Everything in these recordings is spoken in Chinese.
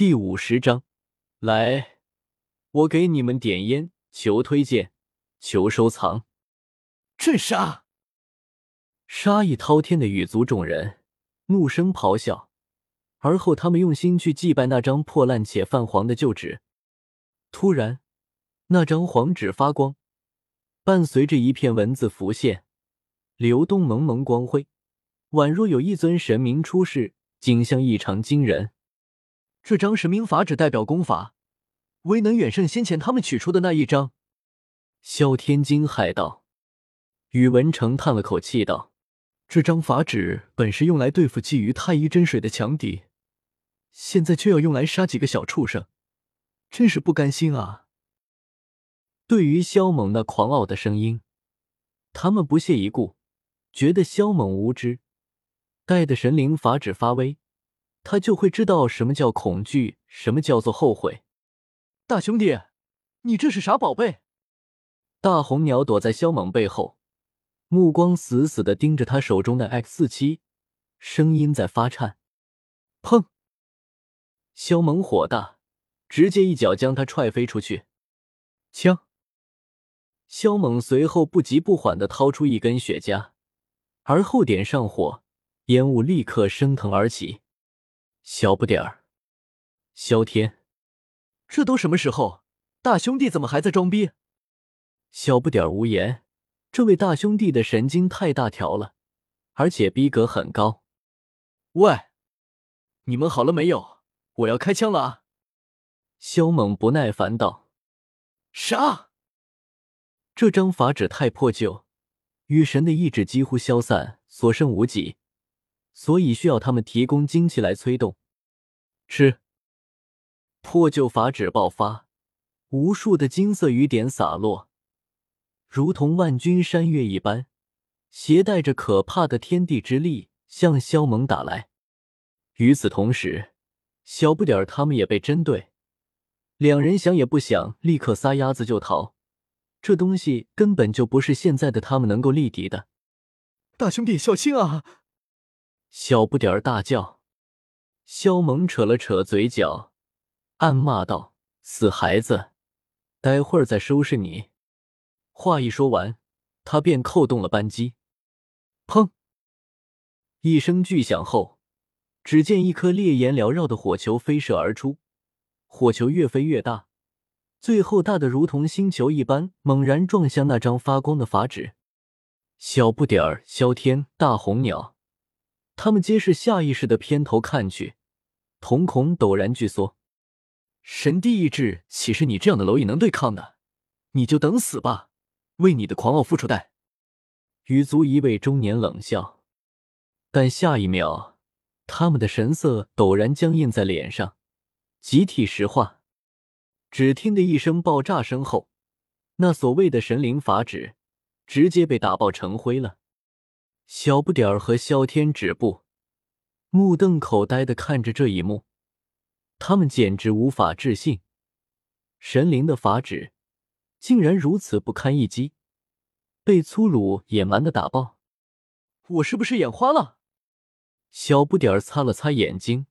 第五十章，来，我给你们点烟，求推荐，求收藏。镇杀！杀意滔天的羽族众人怒声咆哮，而后他们用心去祭拜那张破烂且泛黄的旧纸。突然，那张黄纸发光，伴随着一片文字浮现，流动蒙蒙光辉，宛若有一尊神明出世，景象异常惊人。这张神明法旨代表功法，威能远胜先前他们取出的那一张。萧天惊骇道。宇文成叹了口气道：“这张法旨本是用来对付觊觎太医真水的强敌，现在却要用来杀几个小畜生，真是不甘心啊！”对于萧猛那狂傲的声音，他们不屑一顾，觉得萧猛无知。带的神灵法旨发威。他就会知道什么叫恐惧，什么叫做后悔。大兄弟，你这是啥宝贝？大红鸟躲在萧猛背后，目光死死的盯着他手中的 X 四七，声音在发颤。砰！萧猛火大，直接一脚将他踹飞出去。枪！萧猛随后不急不缓的掏出一根雪茄，而后点上火，烟雾立刻升腾而起。小不点儿，萧天，这都什么时候？大兄弟怎么还在装逼？小不点儿无言。这位大兄弟的神经太大条了，而且逼格很高。喂，你们好了没有？我要开枪了啊！萧猛不耐烦道：“啥？这张法旨太破旧，雨神的意志几乎消散，所剩无几。”所以需要他们提供精气来催动。吃，破旧法旨爆发，无数的金色雨点洒落，如同万钧山岳一般，携带着可怕的天地之力向萧猛打来。与此同时，小不点儿他们也被针对，两人想也不想，立刻撒丫子就逃。这东西根本就不是现在的他们能够力敌的。大兄弟，小心啊！小不点儿大叫，萧猛扯了扯嘴角，暗骂道：“死孩子，待会儿再收拾你。”话一说完，他便扣动了扳机。砰！一声巨响后，只见一颗烈焰缭绕的火球飞射而出，火球越飞越大，最后大的如同星球一般，猛然撞向那张发光的法纸。小不点儿、萧天、大红鸟。他们皆是下意识的偏头看去，瞳孔陡然巨缩。神帝意志岂是你这样的蝼蚁能对抗的？你就等死吧，为你的狂傲付出代。羽族一位中年冷笑，但下一秒，他们的神色陡然僵硬在脸上，集体石化。只听得一声爆炸声后，那所谓的神灵法旨直接被打爆成灰了。小不点儿和萧天止步，目瞪口呆的看着这一幕，他们简直无法置信：神灵的法旨竟然如此不堪一击，被粗鲁野蛮的打爆。我是不是眼花了？小不点儿擦了擦眼睛，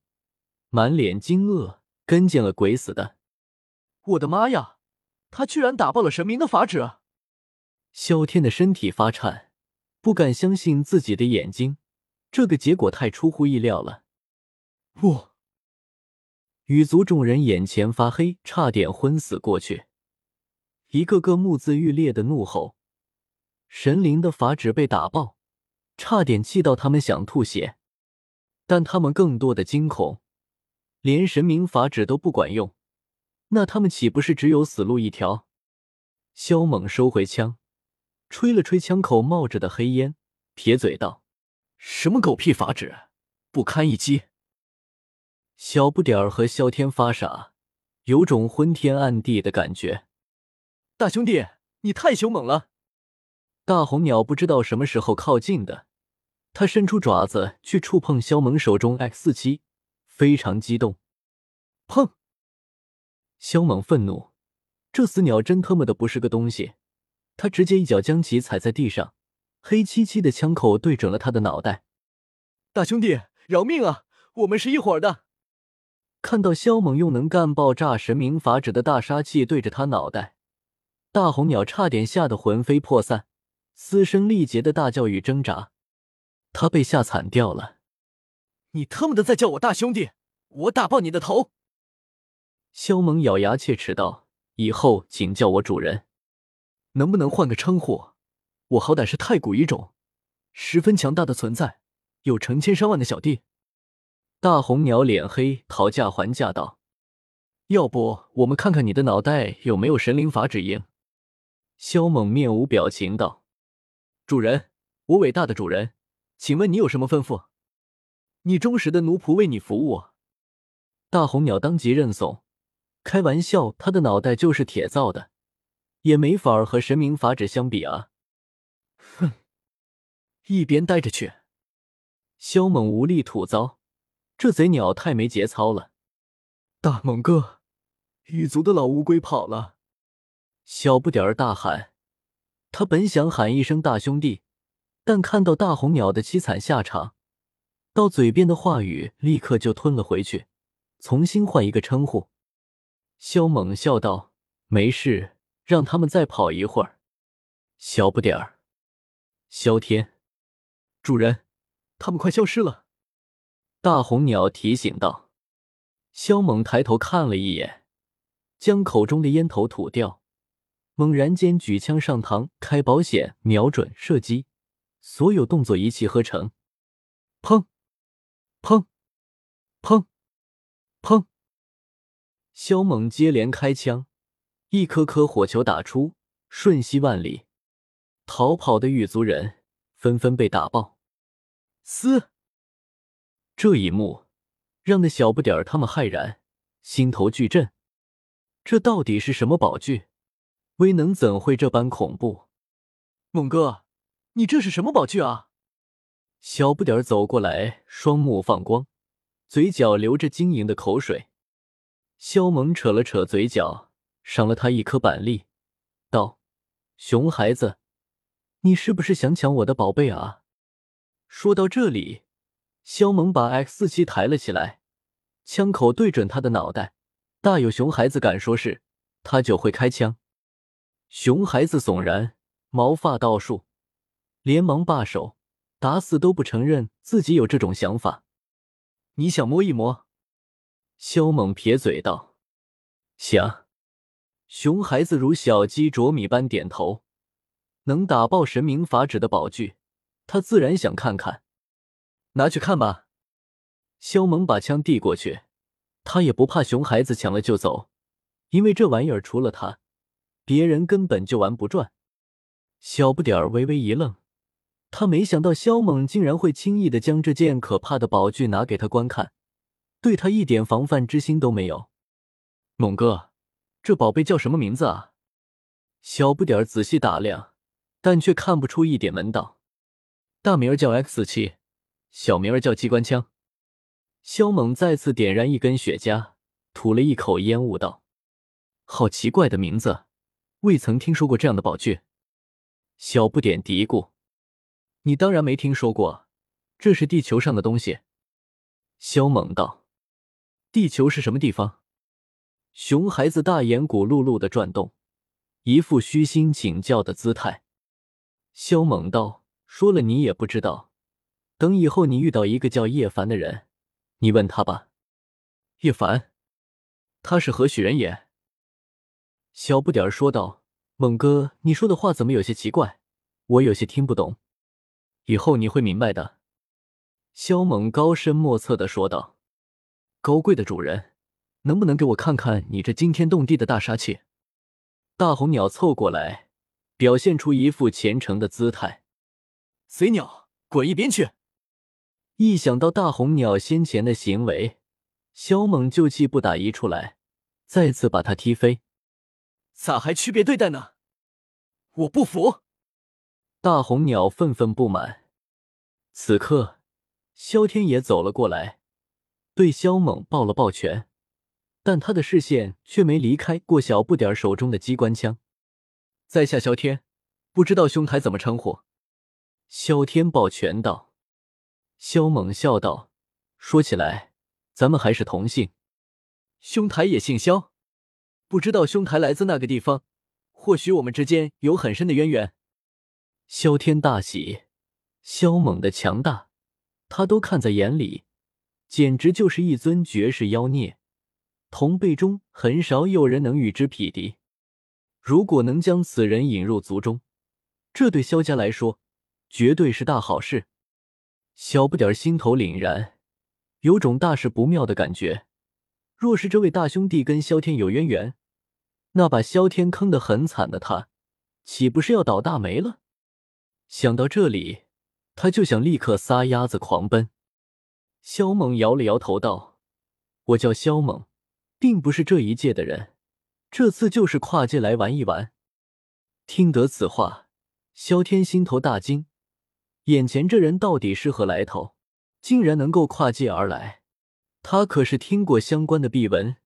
满脸惊愕，跟见了鬼似的。我的妈呀！他居然打爆了神明的法旨！萧天的身体发颤。不敢相信自己的眼睛，这个结果太出乎意料了。不，羽族众人眼前发黑，差点昏死过去，一个个目眦欲裂的怒吼。神灵的法旨被打爆，差点气到他们想吐血。但他们更多的惊恐，连神明法旨都不管用，那他们岂不是只有死路一条？萧猛收回枪。吹了吹枪口冒着的黑烟，撇嘴道：“什么狗屁法旨，不堪一击！”小不点儿和萧天发傻，有种昏天暗地的感觉。大兄弟，你太凶猛了！大红鸟不知道什么时候靠近的，它伸出爪子去触碰萧猛手中 X 四七，非常激动。砰！萧猛愤怒，这死鸟真他妈的不是个东西！他直接一脚将其踩在地上，黑漆漆的枪口对准了他的脑袋。大兄弟，饶命啊！我们是一伙的。看到萧猛用能干爆炸神明法旨的大杀器对着他脑袋，大红鸟差点吓得魂飞魄散，嘶声力竭的大叫与挣扎，他被吓惨掉了。你他妈的再叫我大兄弟，我打爆你的头！萧猛咬牙切齿道：“以后请叫我主人，能不能换个称呼？我好歹是太古一种，十分强大的存在，有成千上万的小弟。”大红鸟脸黑，讨价还价道：“要不我们看看你的脑袋有没有神灵法指印？”萧猛面无表情道：“主人，我伟大的主人，请问你有什么吩咐？你忠实的奴仆为你服务。”大红鸟当即认怂。开玩笑，他的脑袋就是铁造的，也没法和神明法旨相比啊！哼，一边待着去。萧猛无力吐槽，这贼鸟太没节操了。大猛哥，狱卒的老乌龟跑了！小不点儿大喊。他本想喊一声大兄弟，但看到大红鸟的凄惨下场，到嘴边的话语立刻就吞了回去，重新换一个称呼。萧猛笑道：“没事，让他们再跑一会儿。”小不点儿，萧天，主人，他们快消失了。大红鸟提醒道。萧猛抬头看了一眼，将口中的烟头吐掉，猛然间举枪上膛，开保险，瞄准，射击，所有动作一气呵成。砰！砰！砰！砰！萧猛接连开枪，一颗颗火球打出，瞬息万里。逃跑的狱卒人纷纷被打爆。嘶！这一幕让那小不点儿他们骇然，心头巨震。这到底是什么宝具？威能怎会这般恐怖？猛哥，你这是什么宝具啊？小不点儿走过来，双目放光，嘴角流着晶莹的口水。肖猛扯了扯嘴角，赏了他一颗板栗，道：“熊孩子，你是不是想抢我的宝贝啊？”说到这里，肖猛把 X 四七抬了起来，枪口对准他的脑袋。大有熊孩子敢说是，他就会开枪。熊孩子悚然，毛发倒竖，连忙罢手，打死都不承认自己有这种想法。你想摸一摸？肖猛撇嘴道：“想。”熊孩子如小鸡啄米般点头。能打爆神明法旨的宝具，他自然想看看。拿去看吧。萧猛把枪递过去，他也不怕熊孩子抢了就走，因为这玩意儿除了他，别人根本就玩不转。小不点儿微微一愣，他没想到萧猛竟然会轻易的将这件可怕的宝具拿给他观看。对他一点防范之心都没有，猛哥，这宝贝叫什么名字啊？小不点儿仔细打量，但却看不出一点门道。大名儿叫 X 七，小名儿叫机关枪。肖猛再次点燃一根雪茄，吐了一口烟雾，道：“好奇怪的名字，未曾听说过这样的宝具。”小不点嘀咕：“你当然没听说过，这是地球上的东西。”肖猛道。地球是什么地方？熊孩子大眼骨碌碌的转动，一副虚心请教的姿态。萧猛道：“说了你也不知道，等以后你遇到一个叫叶凡的人，你问他吧。”叶凡，他是何许人也？小不点儿说道：“猛哥，你说的话怎么有些奇怪？我有些听不懂。以后你会明白的。”萧猛高深莫测的说道。高贵的主人，能不能给我看看你这惊天动地的大杀器？大红鸟凑过来，表现出一副虔诚的姿态。贼鸟，滚一边去！一想到大红鸟先前的行为，萧猛就气不打一处来，再次把他踢飞。咋还区别对待呢？我不服！大红鸟愤愤不满。此刻，萧天也走了过来。对萧猛抱了抱拳，但他的视线却没离开过小不点手中的机关枪。在下萧天，不知道兄台怎么称呼？萧天抱拳道。萧猛笑道：“说起来，咱们还是同姓。”兄台也姓萧，不知道兄台来自那个地方，或许我们之间有很深的渊源。萧天大喜，萧猛的强大，他都看在眼里，简直就是一尊绝世妖孽，同辈中很少有人能与之匹敌。如果能将此人引入族中，这对萧家来说绝对是大好事。小不点儿心头凛然，有种大事不妙的感觉。若是这位大兄弟跟萧天有渊源，那把萧天坑得很惨的他，岂不是要倒大霉了？想到这里，他就想立刻撒丫子狂奔。萧猛摇了摇头道：“我叫萧猛，并不是这一届的人，这次就是跨界来玩一玩。”听得此话，萧天心头大惊，眼前这人到底是何来头？竟然能够跨界而来？他可是听过相关的秘闻，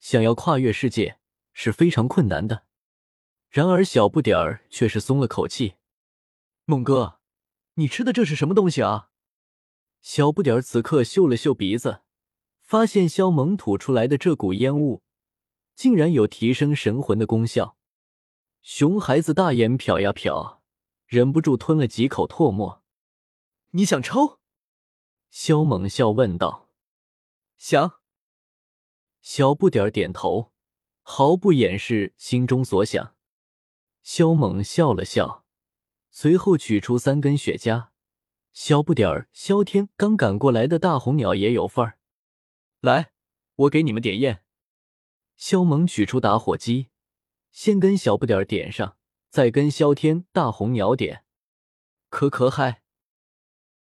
想要跨越世界是非常困难的。然而小不点儿却是松了口气。猛哥，你吃的这是什么东西啊？小不点儿此刻嗅了嗅鼻子，发现萧猛吐出来的这股烟雾，竟然有提升神魂的功效。熊孩子大眼瞟呀瞟，忍不住吞了几口唾沫。你想抽？萧猛笑问道。想。小不点点头，毫不掩饰心中所想。萧猛笑了笑。随后取出三根雪茄，小不点儿，萧天刚赶过来的大红鸟也有份儿。来，我给你们点烟。肖萌取出打火机，先跟小不点点上，再跟萧天、大红鸟点。可可嗨！